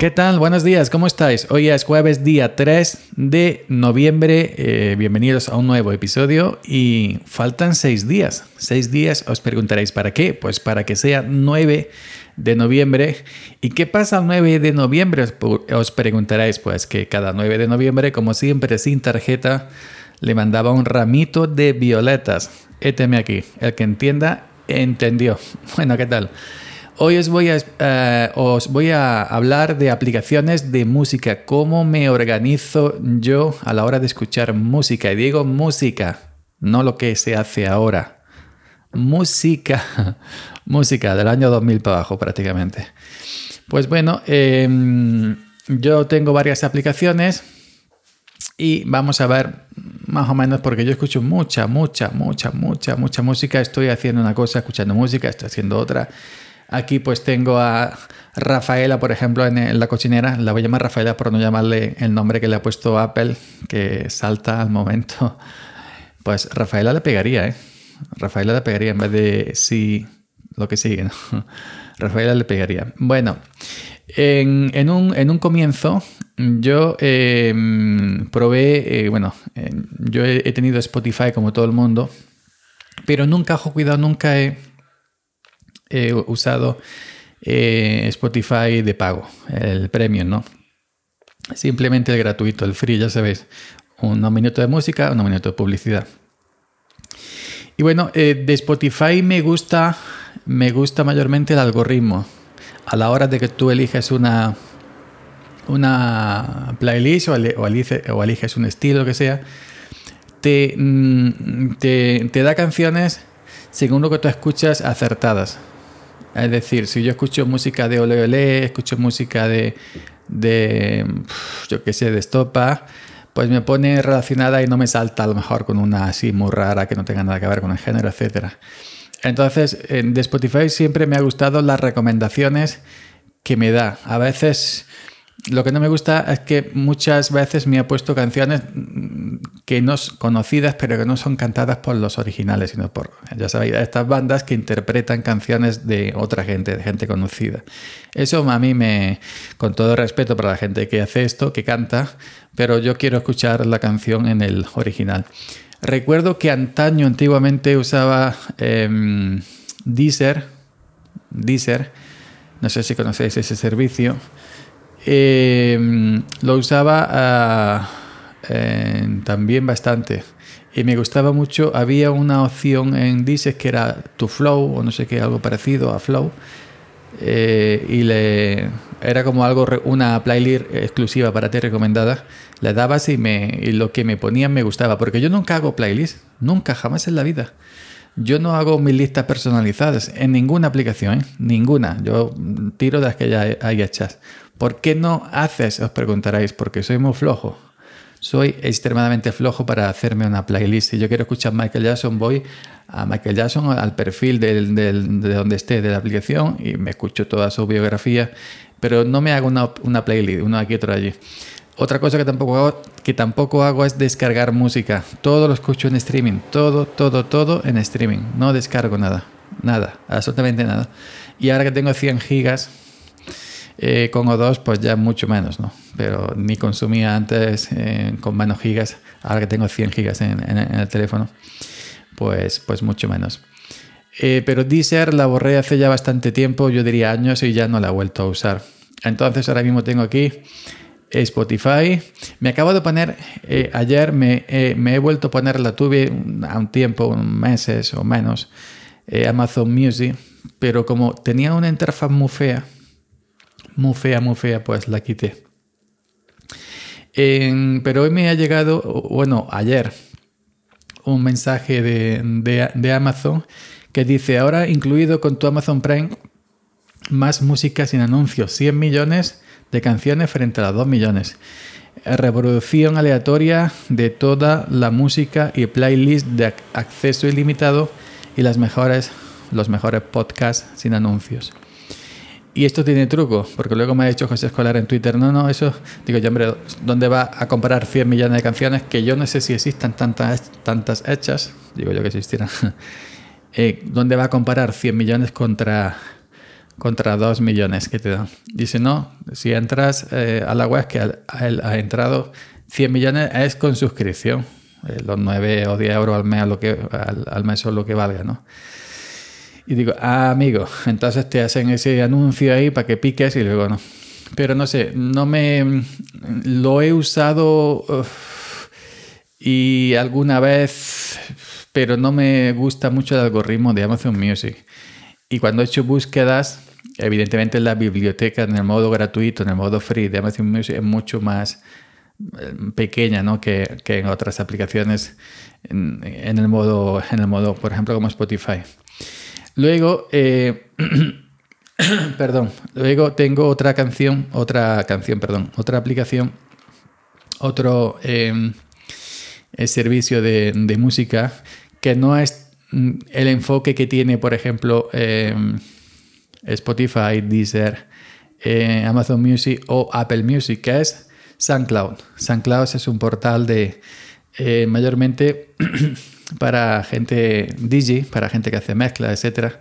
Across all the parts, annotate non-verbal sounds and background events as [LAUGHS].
¿Qué tal? Buenos días, ¿cómo estáis? Hoy es jueves día 3 de noviembre. Eh, bienvenidos a un nuevo episodio y faltan seis días. Seis días os preguntaréis, ¿para qué? Pues para que sea 9 de noviembre. ¿Y qué pasa el 9 de noviembre? Os preguntaréis, pues que cada 9 de noviembre, como siempre, sin tarjeta, le mandaba un ramito de violetas. Éteme aquí. El que entienda, entendió. [LAUGHS] Bueno, ¿qué tal? Hoy os voy, a, eh, os voy a hablar de aplicaciones de música, cómo me organizo yo a la hora de escuchar música. Y digo música, no lo que se hace ahora. Música, [LAUGHS] música del año 2000 para abajo prácticamente. Pues bueno, em, yo tengo varias aplicaciones y vamos a ver más o menos porque yo escucho mucha, mucha, mucha, mucha, mucha música. Estoy haciendo una cosa, escuchando música, estoy haciendo otra Aquí pues tengo a Rafaela, por ejemplo, en, la cocinera. La voy a llamar Rafaela por no llamarle el nombre que le ha puesto Apple, que salta al momento. Pues Rafaela le pegaría, ¿eh? Rafaela le pegaría en vez de sí, lo que sigue. [LAUGHS] Rafaela le pegaría. Bueno, en, un, comienzo yo em, probé, eh, bueno, yo he, he, tenido Spotify como todo el mundo, pero nunca, ojo, cuidado, nunca he he usado eh, Spotify de pago, el premium, ¿no? Simplemente el gratuito, el free, ya sabéis. Unos minutos de música, unos minutos de publicidad. Y bueno, eh, de Spotify me gusta, me gusta mayormente el algoritmo. A la hora de que tú eliges una, una playlist o, o, eliges, un estilo, que sea, te, mm, te, te da canciones según lo que tú escuchas acertadas. Es decir, si yo escucho música de Ole Ole, escucho música de, de yo qué sé, de estopa, pues me pone relacionada y no me salta a lo mejor con una así muy rara que no tenga nada que ver con el género, etc. Entonces, de Spotify siempre me ha gustado las recomendaciones que me da. A veces lo que no me gusta es que muchas veces me ha puesto canciones que no son conocidas, pero que no son cantadas por los originales, sino por, ya sabéis, estas bandas que interpretan canciones de otra gente, de gente conocida. Eso a mí me, con todo respeto para la gente que hace esto, que canta, pero yo quiero escuchar la canción en el original. Recuerdo que antaño, antiguamente, usaba eh, Deezer, Deezer, no sé si conocéis ese servicio Em, lo usaba ah, también bastante. Y me gustaba mucho. Había una opción en Dices que era tu Flow o no sé qué, algo parecido a Flow. Eh, y le era como algo una playlist exclusiva para ti recomendada le dabas y me y lo que me ponían me gustaba porque yo nunca hago playlist nunca jamás en la vida yo no hago mis listas personalizadas en ninguna aplicación ¿eh? ninguna yo tiro de las que ya hay hechas ¿Por qué no haces? Os preguntaréis, porque soy muy flojo. Soy extremadamente flojo para hacerme una playlist. Si yo quiero escuchar Michael Jackson, voy a Michael Jackson, al perfil de donde esté de la aplicación y me escucho toda su biografía, pero no me hago una, playlist, uno aquí, otro allí. Otra cosa que tampoco, hago, que tampoco hago es descargar música. Todo lo escucho en streaming. Todo, todo, todo en streaming. No descargo nada. Nada. Absolutamente nada. Y ahora que tengo 100 gigas, eh, con O2 pues ya mucho menos, ¿no? Pero ni consumía antes eh, con menos gigas, ahora que tengo 100 gigas en, el teléfono, pues, pues mucho menos. Eh, pero Deezer la borré hace ya bastante tiempo, yo diría años, y ya no la he vuelto a usar. Entonces ahora mismo tengo aquí Spotify. Me acabo de poner, ayer me, me, he vuelto a poner, la tuve a un tiempo, meses o menos, Amazon Music, pero como tenía una interfaz muy fea, muy fea, muy fea, pues la quité. pero hoy me ha llegado, bueno, ayer, un mensaje de, Amazon que dice, ahora incluido con tu Amazon Prime, más música sin anuncios, 100 millones de canciones frente a las 2 millones. Reproducción aleatoria de toda la música y playlist de acceso ilimitado y las mejores, los mejores podcasts sin anuncios. Y esto tiene truco, porque luego me ha dicho José Escolar en Twitter, no, no, eso, digo yo, hombre, ¿dónde va a comparar 100 millones de canciones que yo no sé si existan tantas, tantas hechas? Digo yo que existieran. [LAUGHS] Eh, ¿Dónde va a comparar 100 millones contra, contra 2 millones que te dan? Dice, no, si entras eh, a la web que ha, ha, entrado 100 millones es con suscripción, eh, los 9 o 10 euros al mes, lo que, al, al mes o lo que valga, ¿no? Y digo, ah, amigo, entonces te hacen ese anuncio ahí para que piques y luego no. Pero no sé, no me... Lo he usado y alguna vez, pero no me gusta mucho el algoritmo de Amazon Music. Y cuando he hecho búsquedas, evidentemente la biblioteca en el modo gratuito, en el modo free de Amazon Music es mucho más eh, pequeña ¿no? que, que en otras aplicaciones en, el modo, en el modo, por ejemplo, como Spotify. Luego, eh, [CLEARS THROAT] perdón, luego tengo otra canción, otra canción, perdón, otra aplicación, otro em, servicio de, música que no es mm, el enfoque que tiene, por ejemplo, em, Spotify, Deezer, eh, Amazon Music o Apple Music, que es SoundCloud. SoundCloud es un portal de eh, mayormente [CLEARS THROAT] para gente DJ, para gente que hace mezcla, etc.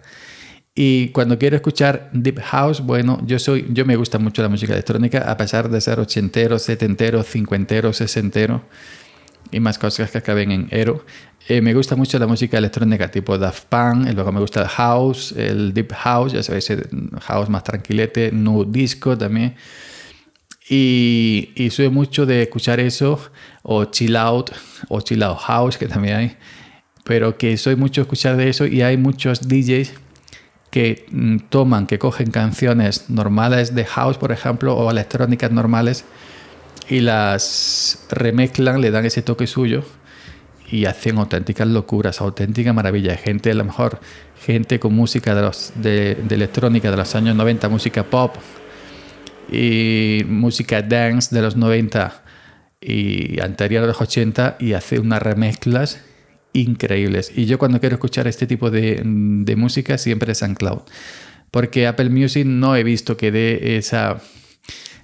Y cuando quiero escuchar Deep House, bueno, yo soy, yo me gusta mucho la música electrónica, a pesar de ser ochentero, setentero, cincuentero, sesentero y más cosas que acaben en ero. Eh, me gusta mucho la música electrónica tipo Daft Punk, y luego me gusta el house, el deep house, ya sabéis, house más tranquilete, no disco también. Y, y soy mucho de escuchar eso, o chill out, o chill out house, que también hay pero que soy mucho escuchar de eso y hay muchos DJs que mm, toman, que cogen canciones normales de house, por ejemplo, o electrónicas normales y las remezclan, le dan ese toque suyo y hacen auténticas locuras, auténtica maravilla. Gente, a lo mejor, gente con música de electrónica de los años 90, música pop y música dance de los 90 y anterior a los 80 y hace unas remezclas increíbles. Y yo cuando quiero escuchar este tipo de, de música siempre es SoundCloud. Porque Apple Music no he visto que dé esa,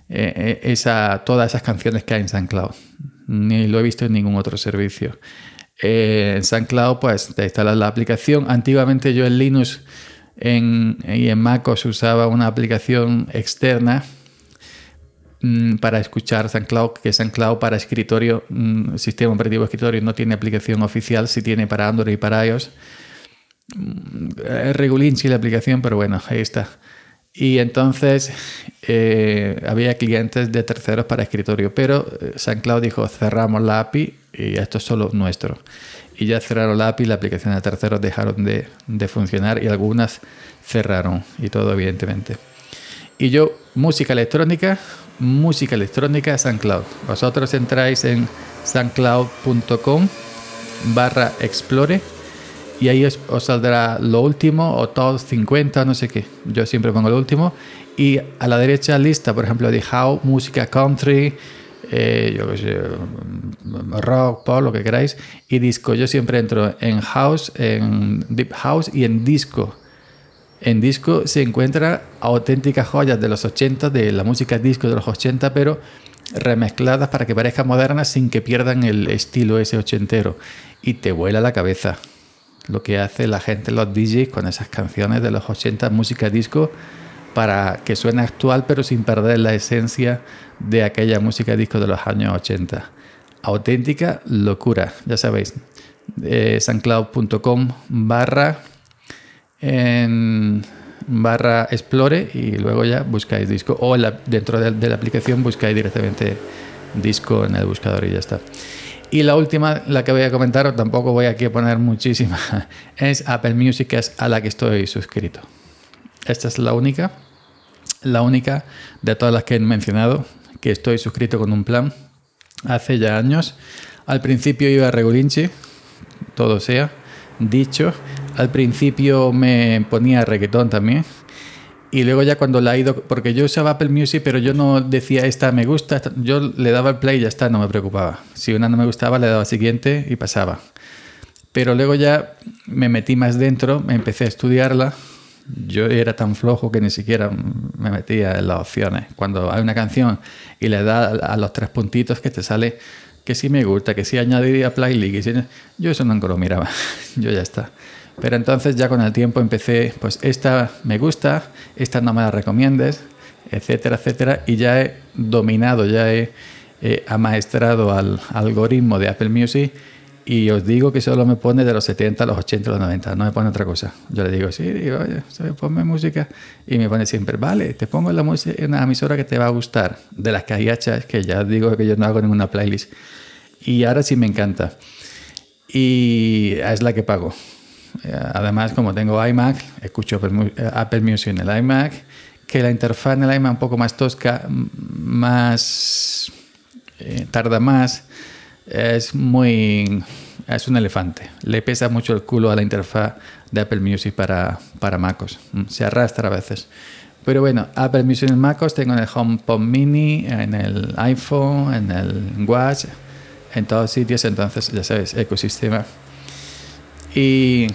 eh, eh, esa, todas esas canciones que hay en SoundCloud. Ni lo he visto en ningún otro servicio. Eh, en SoundCloud pues te instalas la aplicación. Antiguamente yo en Linux y en MacOS usaba una aplicación externa para escuchar SoundCloud, que SoundCloud para escritorio, mm, sistema operativo escritorio, no tiene aplicación oficial, sí tiene para Android y para iOS. Mm, es regulinchi la aplicación, pero bueno, ahí está. Y entonces eh, había clientes de terceros para escritorio, pero eh, SoundCloud dijo cerramos la API y esto es solo nuestro. Y ya cerraron la API, la aplicación de terceros dejaron de, de funcionar y algunas cerraron y todo evidentemente. Y yo, música electrónica, música electrónica SoundCloud. Vosotros entráis en soundcloud.com barra explore y ahí os, saldrá lo último o todos 50, no sé qué. Yo siempre pongo lo último. Y a la derecha lista, por ejemplo, de how, música country, eh, yo rock, pop, lo que queráis. Y disco. Yo siempre entro en house, en deep house y en disco. En disco se encuentran auténticas joyas de los 80, de la música disco de los 80, pero remezcladas para que parezcan modernas sin que pierdan el estilo ese ochentero. Y te vuela la cabeza lo que hace la gente, los DJs, con esas canciones de los 80, música disco, para que suene actual, pero sin perder la esencia de aquella música disco de los años 80. Auténtica locura, ya sabéis. Eh, sancloud.com barra en barra explore y luego ya buscáis disco o dentro de, la aplicación buscáis directamente disco en el buscador y ya está. Y la última, la que voy a comentar, tampoco voy aquí a poner muchísima, [LAUGHS] es Apple Music, que es a la que estoy suscrito. Esta es la única, la única de todas las que he mencionado, que estoy suscrito con un plan hace ya años. Al principio iba a Regulinchi, todo sea dicho, al principio me ponía reggaetón también. Y luego ya cuando la he ido, porque yo usaba Apple Music, pero yo no decía esta me gusta, yo le daba el play y ya está, no me preocupaba. Si una no me gustaba, le daba siguiente y pasaba. Pero luego ya me metí más dentro, me empecé a estudiarla Yo era tan flojo que ni siquiera me metía en las opciones. Cuando hay una canción y le da a los tres puntitos que te sale que sí me gusta, que sí añadiría playlist, yo eso nunca lo miraba, [LAUGHS] yo ya está. Pero entonces ya con el tiempo empecé, pues esta me gusta, esta no me la recomiendes, etcétera, etcétera, y ya he dominado, ya he, amaestrado al algoritmo de Apple Music y os digo que solo me pone de los 70 a los 80 a los 90, no me pone otra cosa. Yo le digo, sí, digo, oye, ponme música y me pone siempre, vale, te pongo la música en una emisora que te va a gustar, de las hechas, que ya digo que yo no hago ninguna playlist. Y ahora sí me encanta. Y es la que pago. Eh, además, como tengo iMac, escucho Apple Music en el iMac, que la interfaz en el iMac un poco más tosca, más eh, tarda más, es muy es un elefante. Le pesa mucho el culo a la interfaz de Apple Music para, para MacOS. Mm, se arrastra a veces. Pero bueno, Apple Music en MacOS tengo en el HomePod Mini, en el iPhone, en el Watch, en todos sitios. Entonces, ya sabes, ecosistema. Y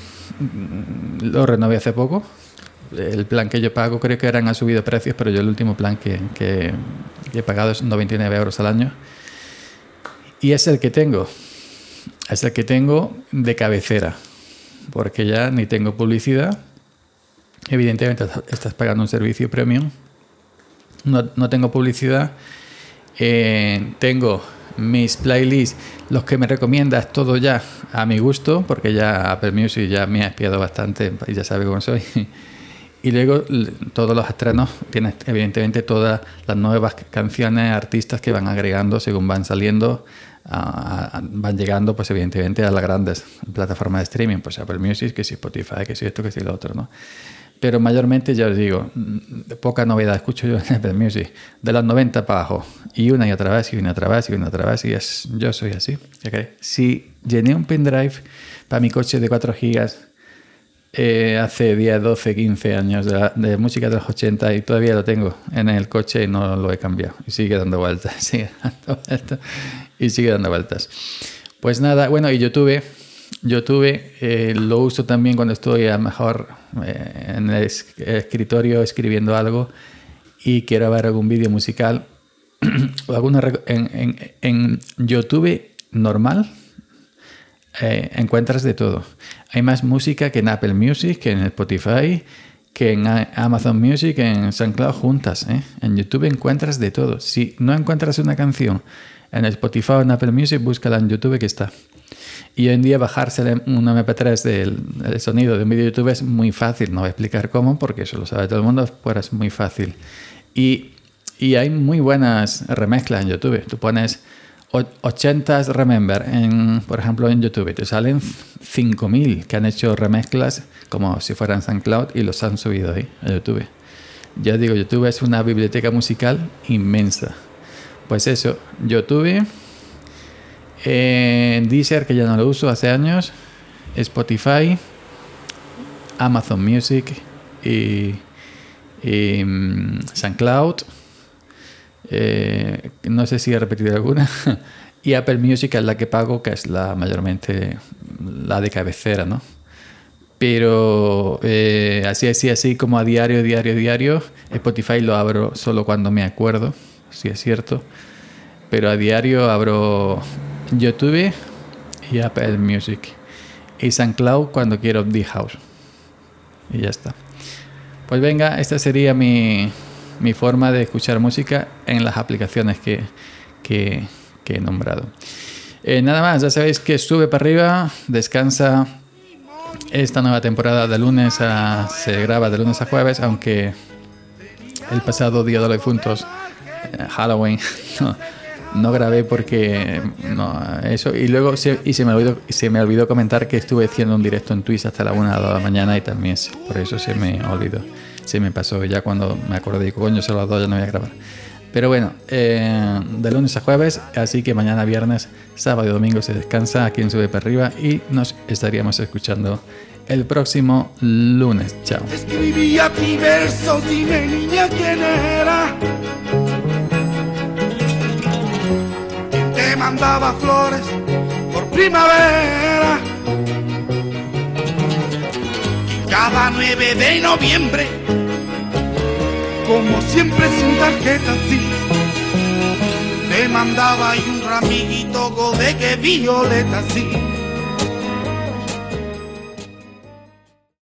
lo renové hace poco. El plan que yo pago creo que eran ha subido precios, pero yo el último plan que, que, he pagado es 99 euros al año. Y es el que tengo. Es el que tengo de cabecera. Porque ya ni tengo publicidad. Evidentemente estás pagando un servicio premium. No, no tengo publicidad. Eh, tengo mis playlists, los que me recomiendas, todo ya a mi gusto, porque ya Apple Music ya me ha espiado bastante y ya sabe cómo soy. [LAUGHS] Y luego todos los estrenos tienes evidentemente todas las nuevas canciones, artistas que van agregando según van saliendo, van llegando pues evidentemente a las grandes plataformas de streaming, pues Apple Music, que si Spotify, que si esto, que si lo otro, ¿no? Pero mayormente, ya os digo, poca novedad escucho yo [LAUGHS] en Apple Music. De los 90 para abajo. Y una y otra vez, y una y otra vez, y una y otra vez. Y es, yo soy así. Si llené un pendrive para mi coche de 4 gigas eh, hace 10, 12, 15 años de, música de los 80 y todavía lo tengo en el coche y no lo he cambiado. Y sigue dando vueltas, [LAUGHS] sigue dando vueltas y sigue dando vueltas. Pues nada, bueno, y YouTube YouTube eh, lo uso también cuando estoy a lo mejor eh, en el escritorio escribiendo algo y quiero ver algún vídeo musical [CLEARS THROAT] o alguna en, en, YouTube normal eh, encuentras de todo. Hay más música que en Apple Music, que en Spotify, que en Amazon Music, que en SoundCloud juntas. En YouTube encuentras de todo. Si no encuentras una canción en Spotify o en Apple Music, búscala en YouTube que está. Y hoy en día bajarse un MP3 del, sonido de un vídeo de YouTube es muy fácil. No voy a explicar cómo, porque eso lo sabe todo el mundo, pero es muy fácil. Y, y hay muy buenas remezclas en YouTube. Tú pones 80 Remember, en, por ejemplo, en YouTube. Te salen 5.000 que han hecho remezclas como si fueran SoundCloud y los han subido ahí a YouTube. Ya digo, YouTube es una biblioteca musical inmensa. Pues eso, YouTube eh, Deezer, que ya no lo uso hace años, Spotify, Amazon Music y, y mm, SoundCloud. Eh, no sé si he repetido alguna. [LAUGHS] y Apple Music es la que pago, que es la mayormente la de cabecera, ¿no? Pero eh, así, así, así como a diario, diario, diario. Spotify lo abro solo cuando me acuerdo, si es cierto. Pero a diario abro YouTube y Apple Music. Y SoundCloud cuando quiero The House. Y ya está. Pues venga, esta sería mi, mi forma de escuchar música en las aplicaciones que, que, he nombrado. Eh, nada más, ya sabéis que sube para arriba, descansa. Esta nueva temporada de lunes a, se graba de lunes a jueves, aunque el pasado día de los difuntos, eh, Halloween, [LAUGHS] no grabé porque no, eso. Y luego se, y se me olvidó se me olvidó comentar que estuve haciendo un directo en Twitch hasta la una de la mañana y también por eso se me olvidó. Se me pasó ya cuando me acordé coño se las dos ya no voy a grabar pero bueno eh, de lunes a jueves así que mañana viernes sábado y domingo se descansa aquí en Sube para arriba y nos estaríamos escuchando el próximo lunes. Chao. Versos dime niña quién era mandaba flores por primavera. cada 9 de noviembre, como siempre sin tarjeta, sí. Te mandaba y un ramiguito de que violeta, sí